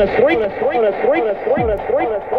a three, on a three, on a three, on a three, on a three.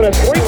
on a three.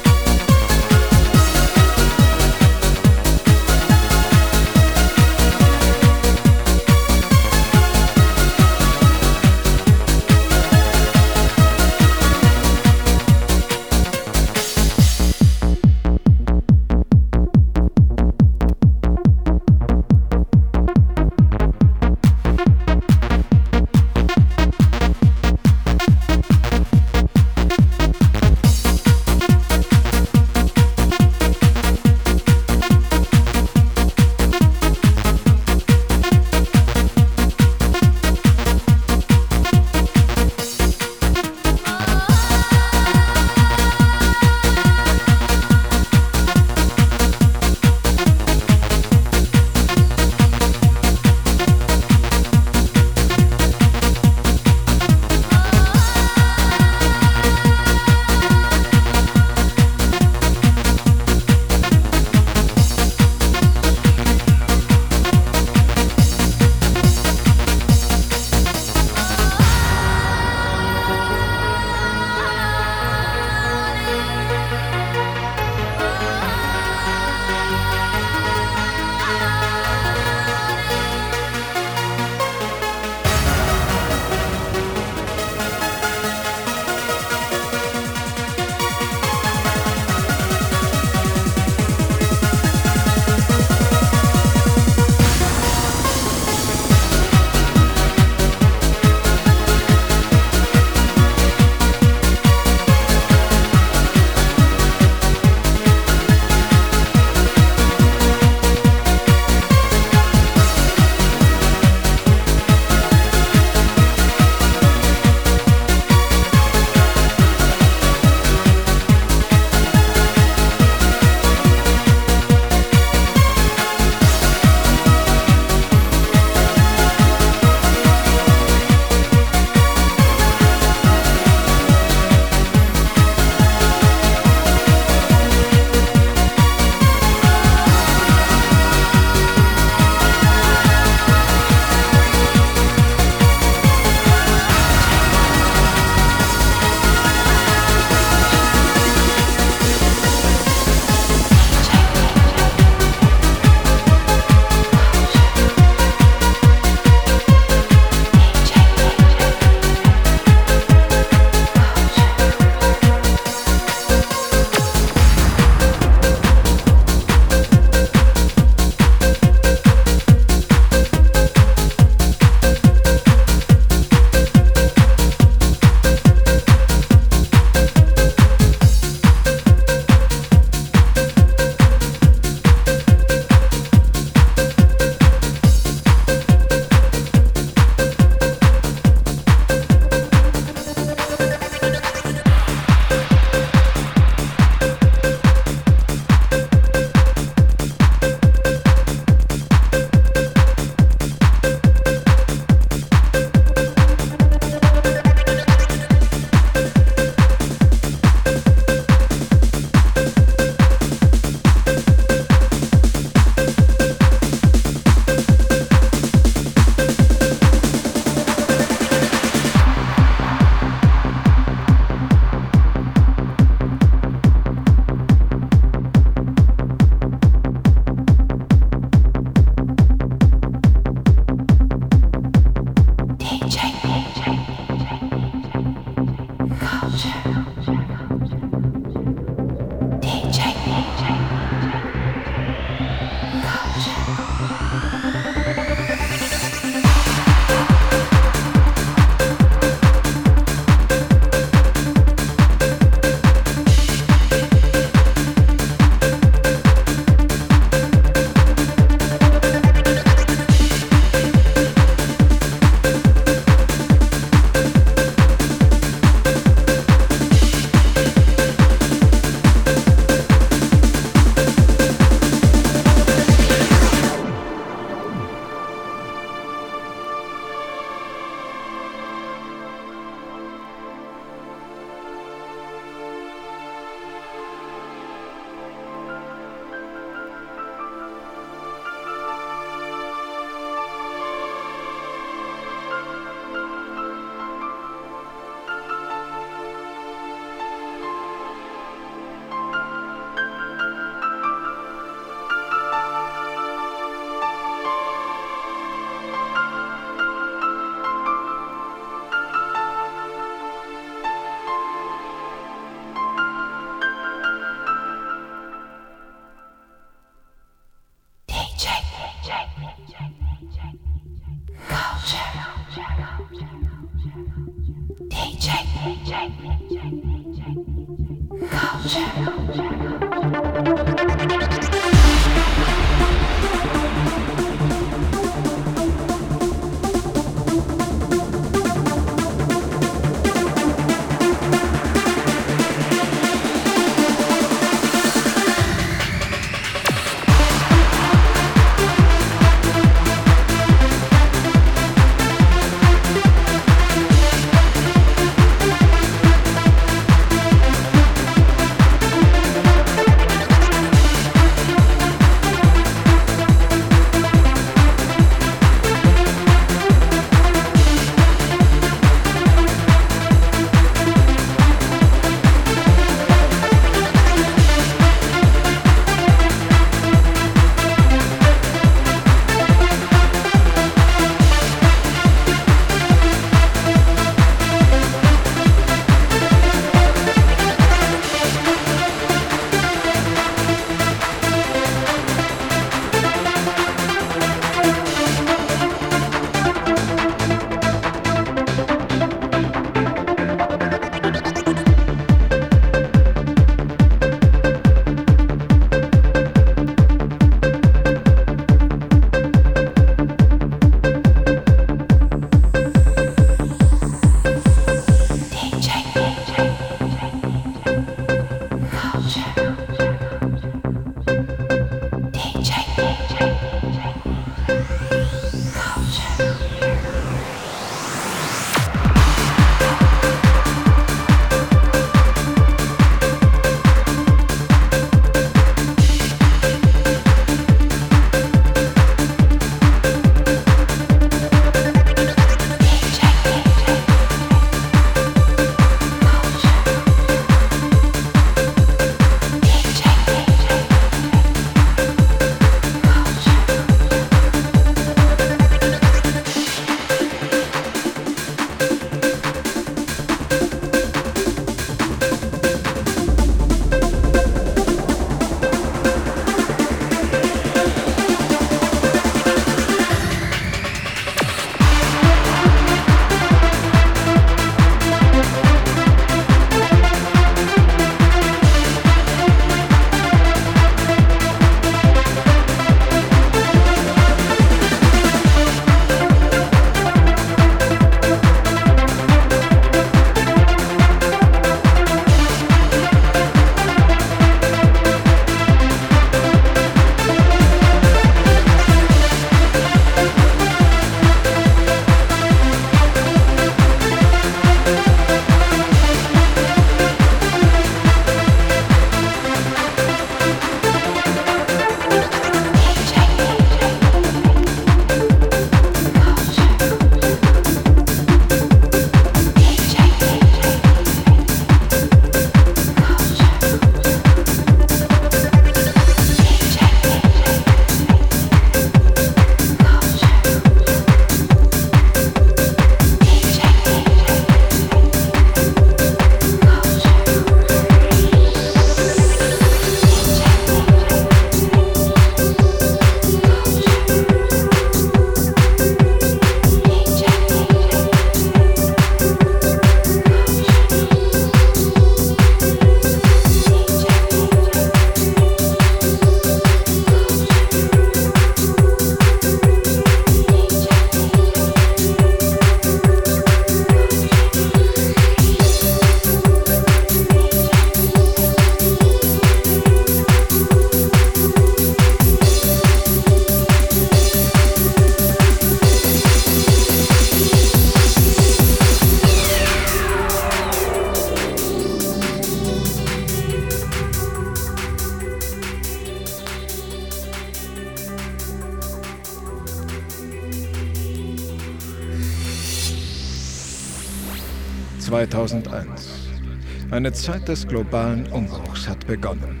Eine Zeit des globalen Umbruchs hat begonnen.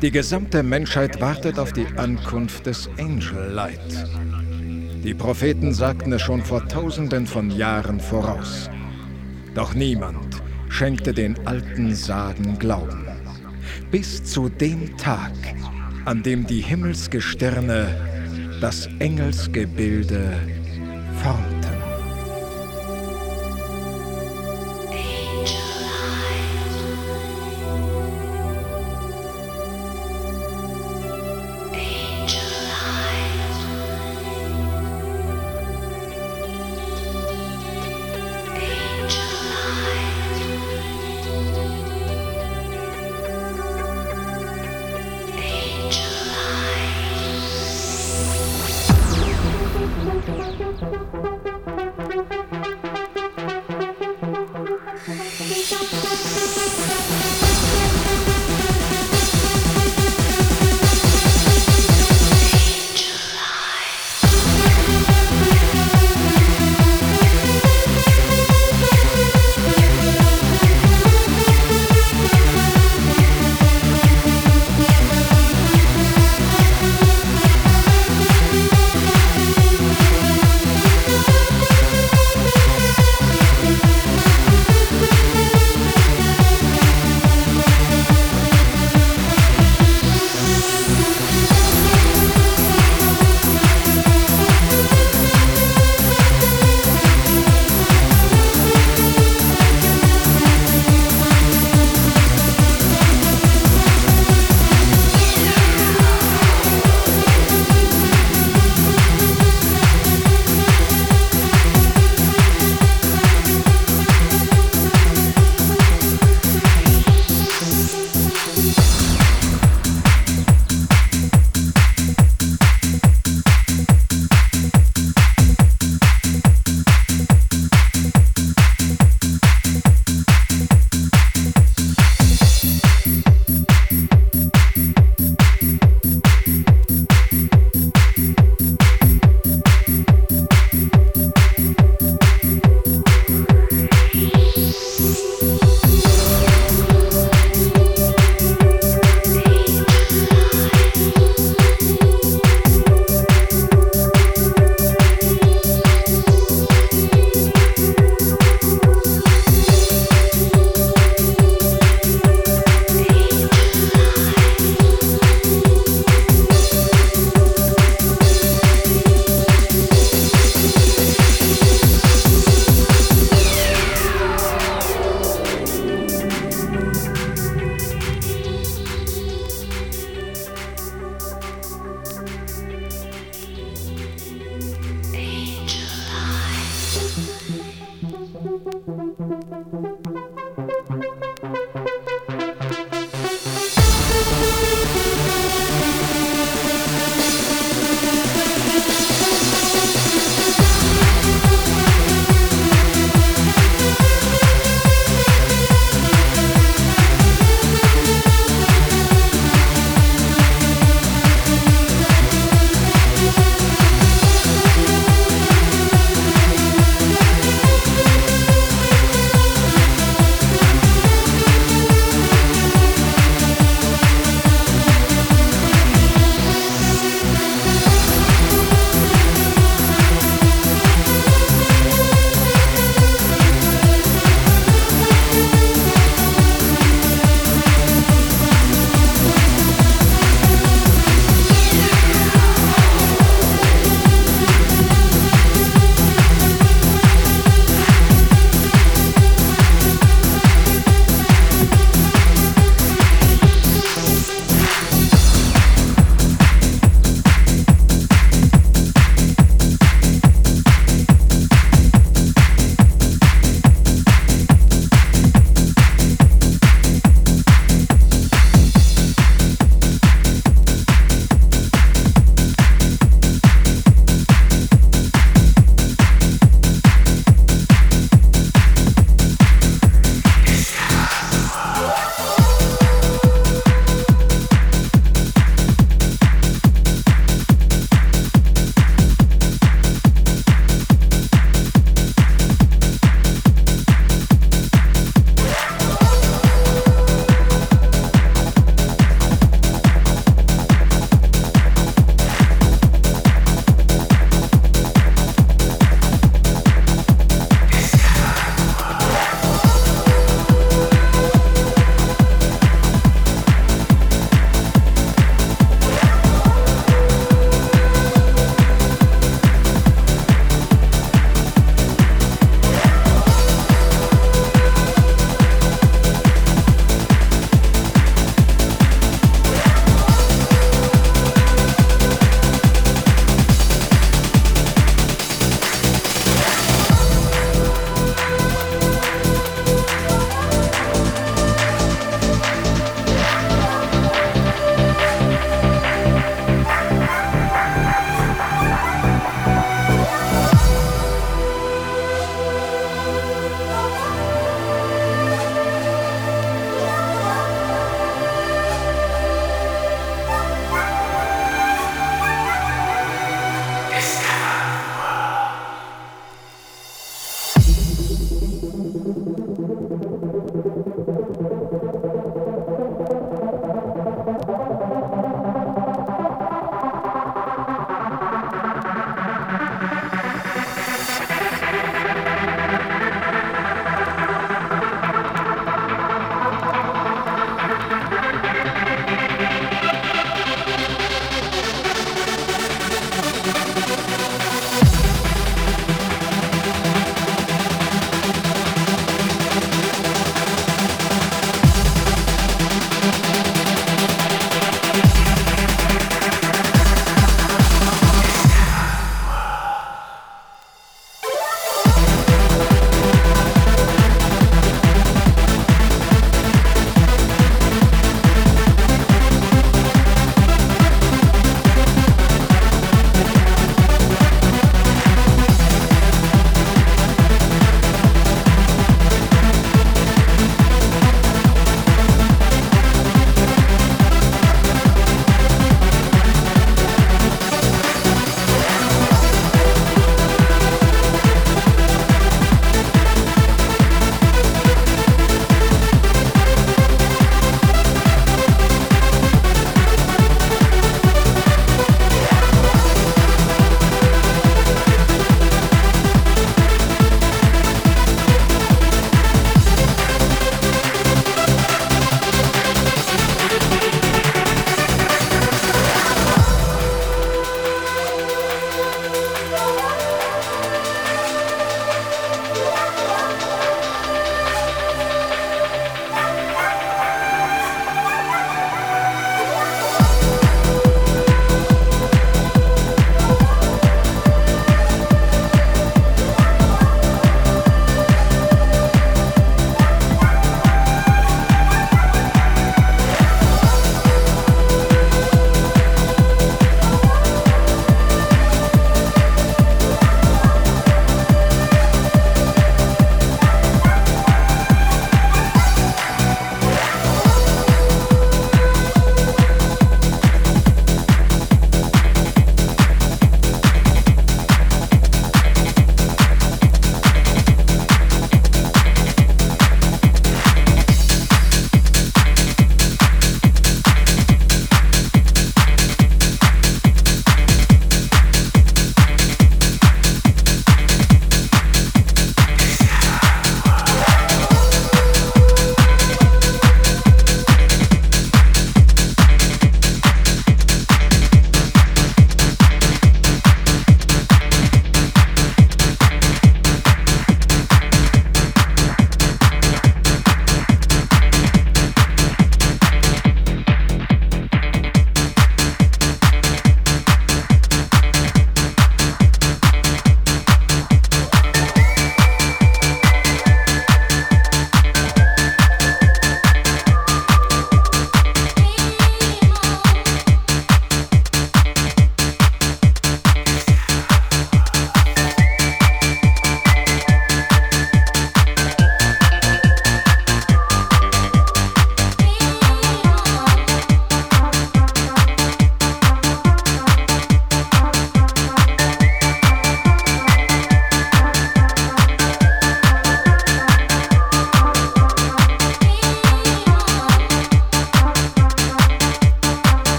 Die gesamte Menschheit wartet auf die Ankunft des Angel Light. Die Propheten sagten es schon vor tausenden von Jahren voraus. Doch niemand schenkte den alten Sagen Glauben. Bis zu dem Tag, an dem die Himmelsgestirne das Engelsgebilde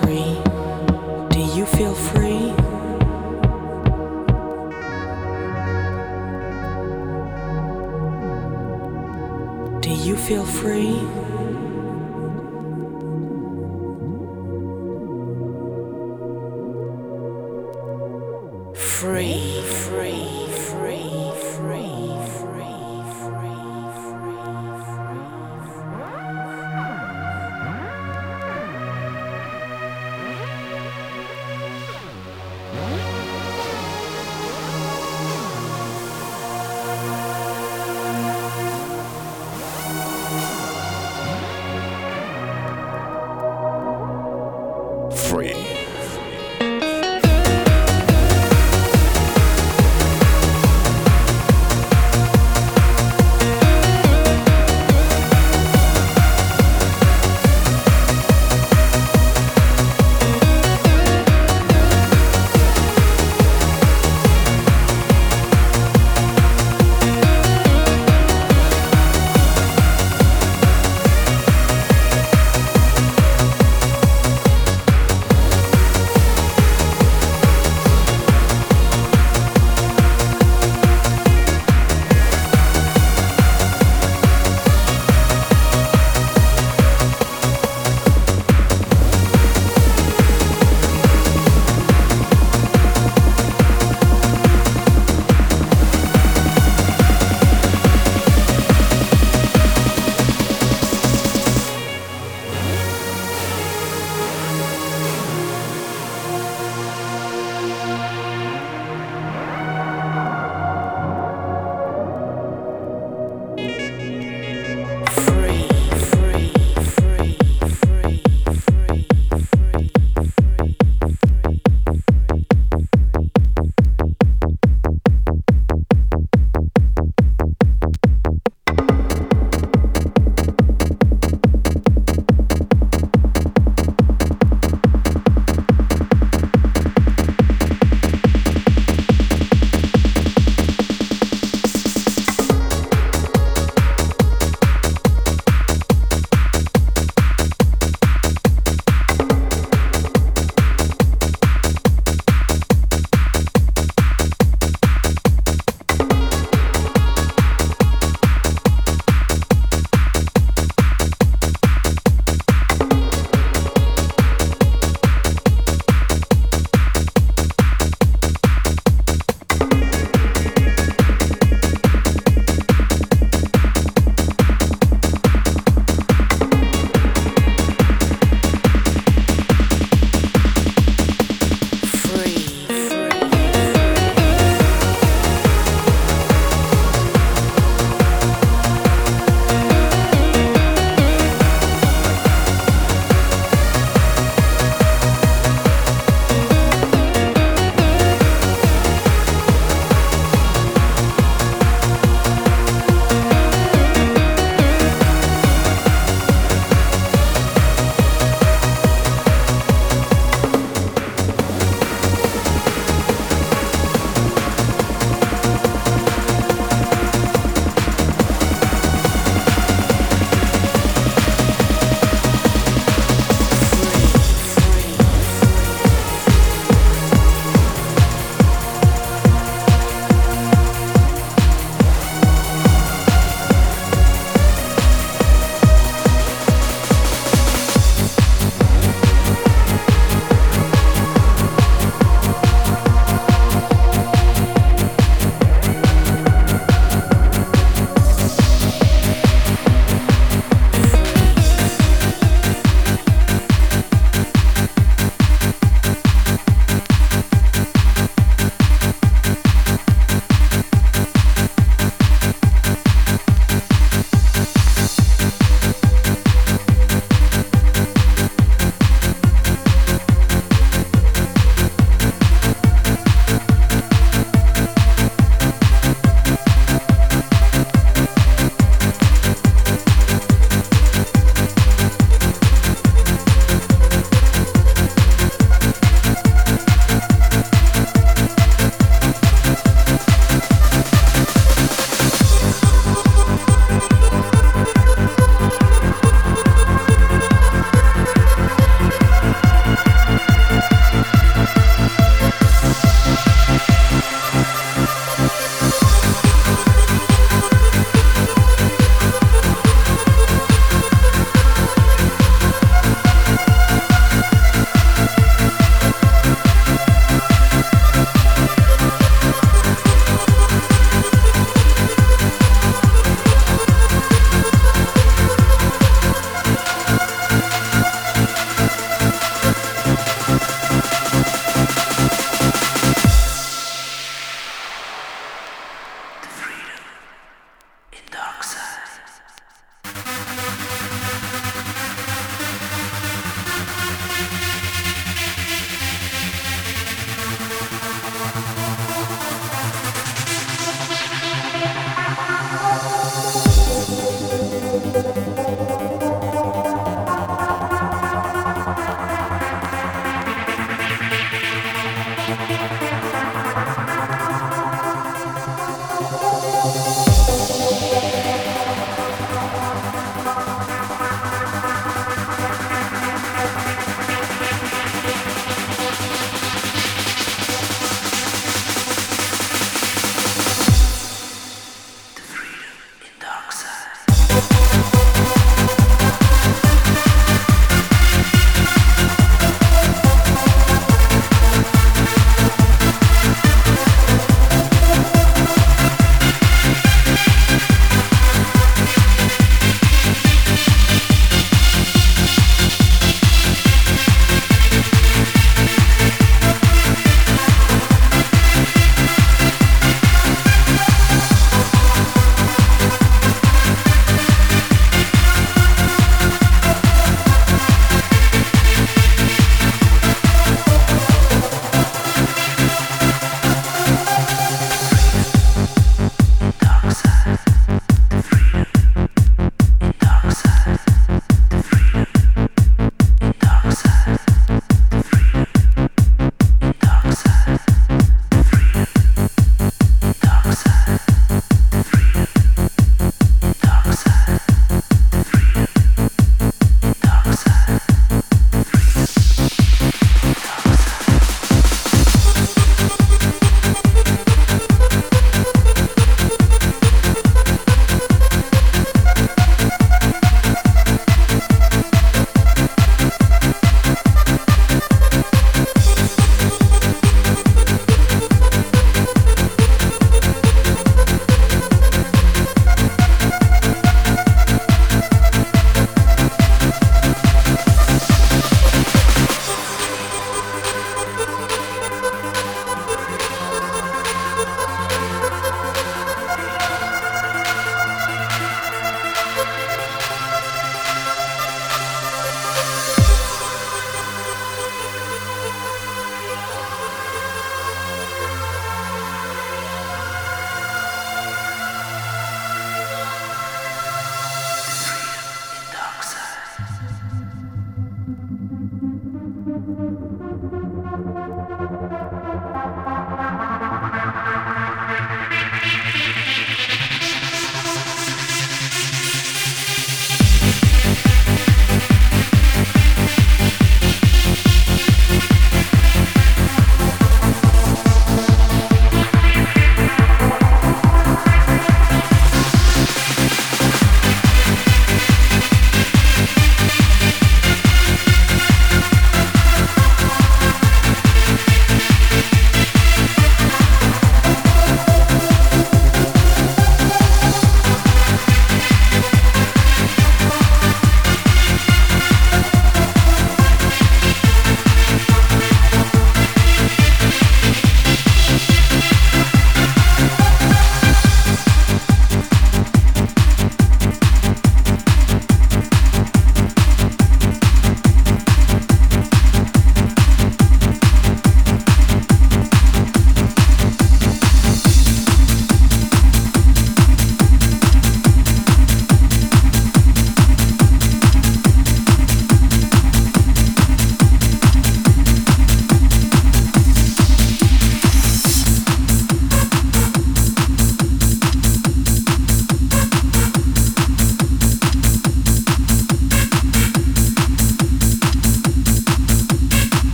free. Do you feel free? Do you feel free?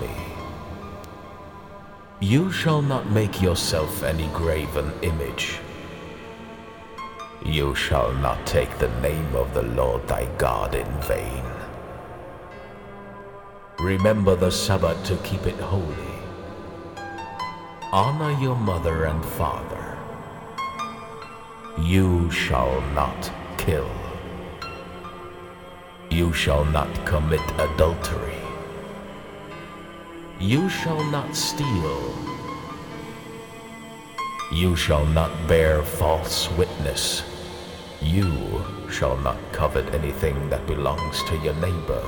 Me. You shall not make yourself any graven image. You shall not take the name of the Lord thy God in vain. Remember the Sabbath to keep it holy. Honor your mother and father. You shall not kill. You shall not commit adultery. You shall not steal. You shall not bear false witness. You shall not covet anything that belongs to your neighbor.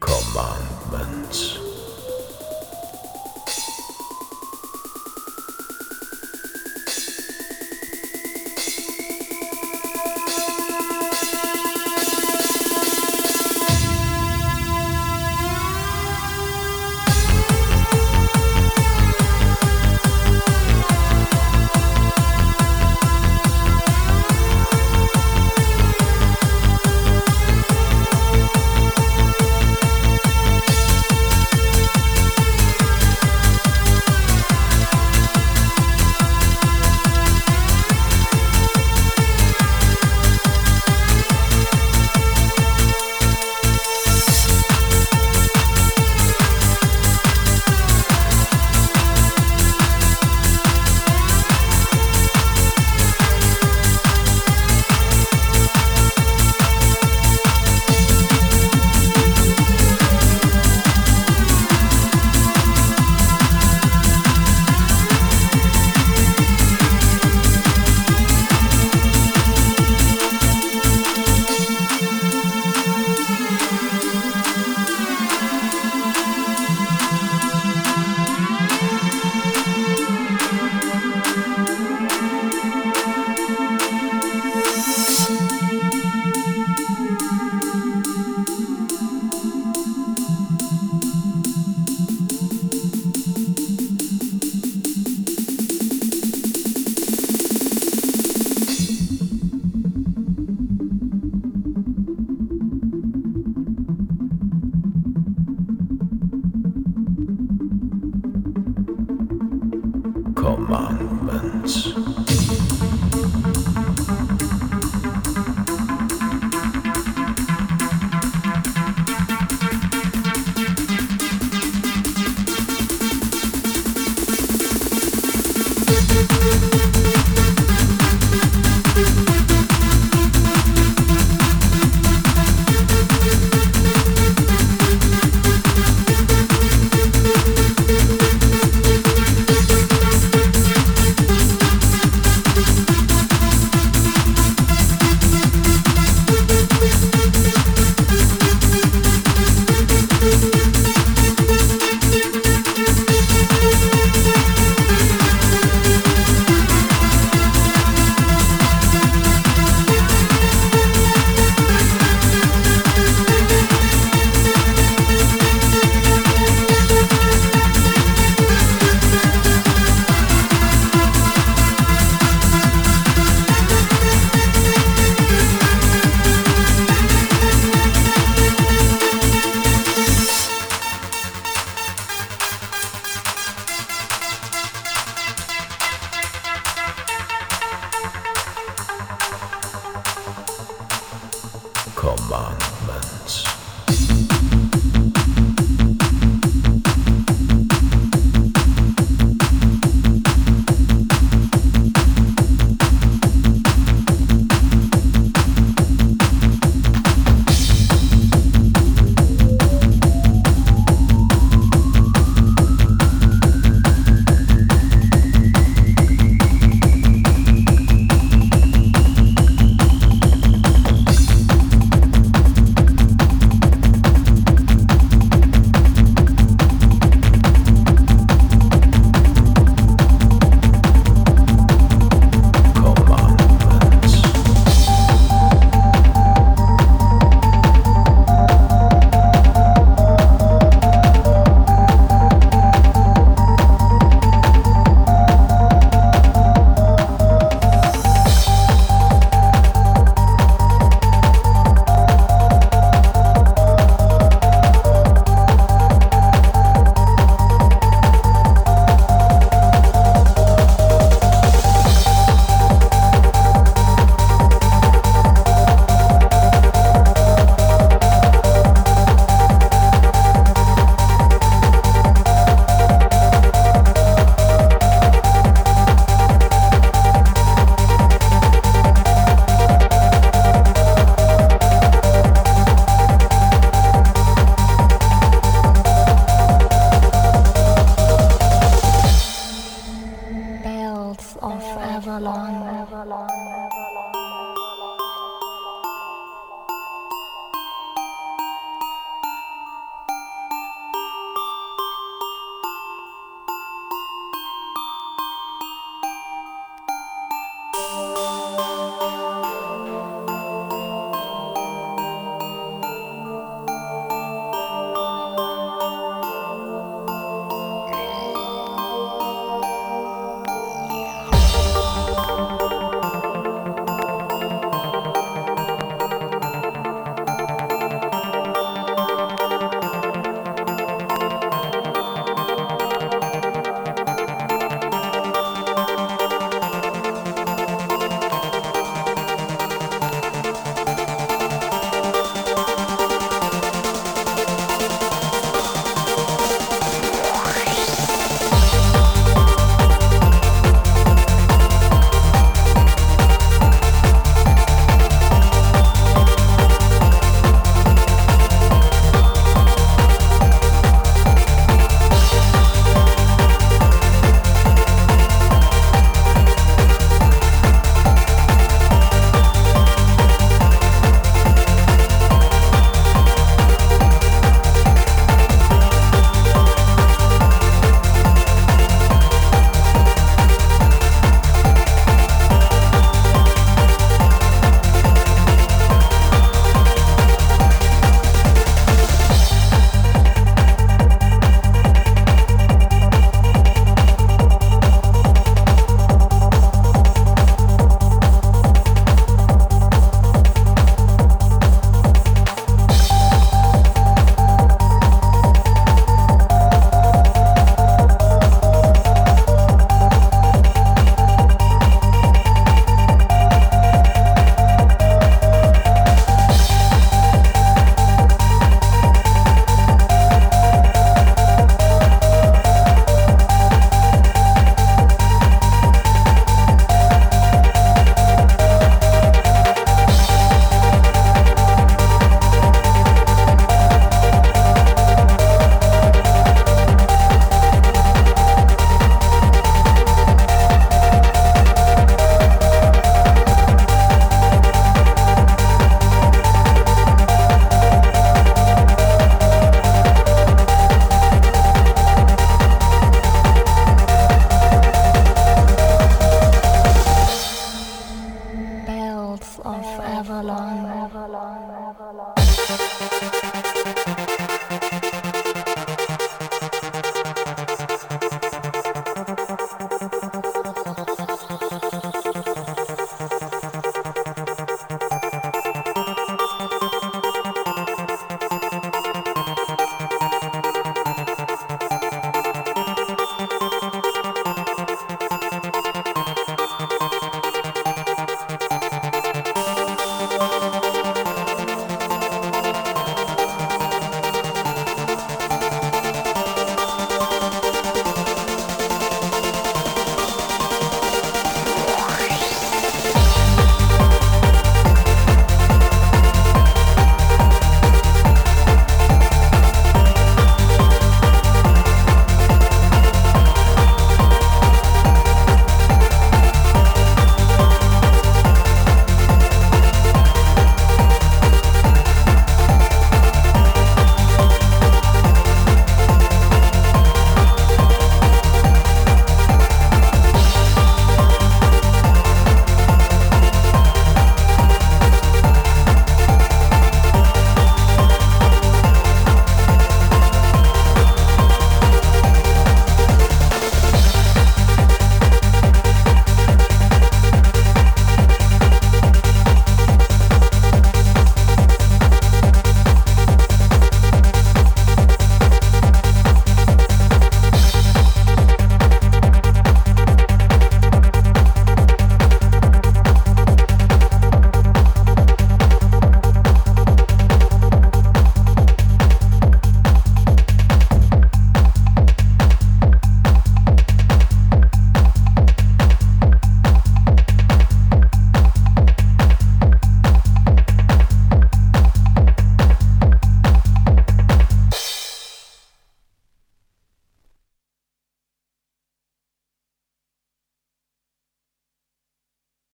Commandments.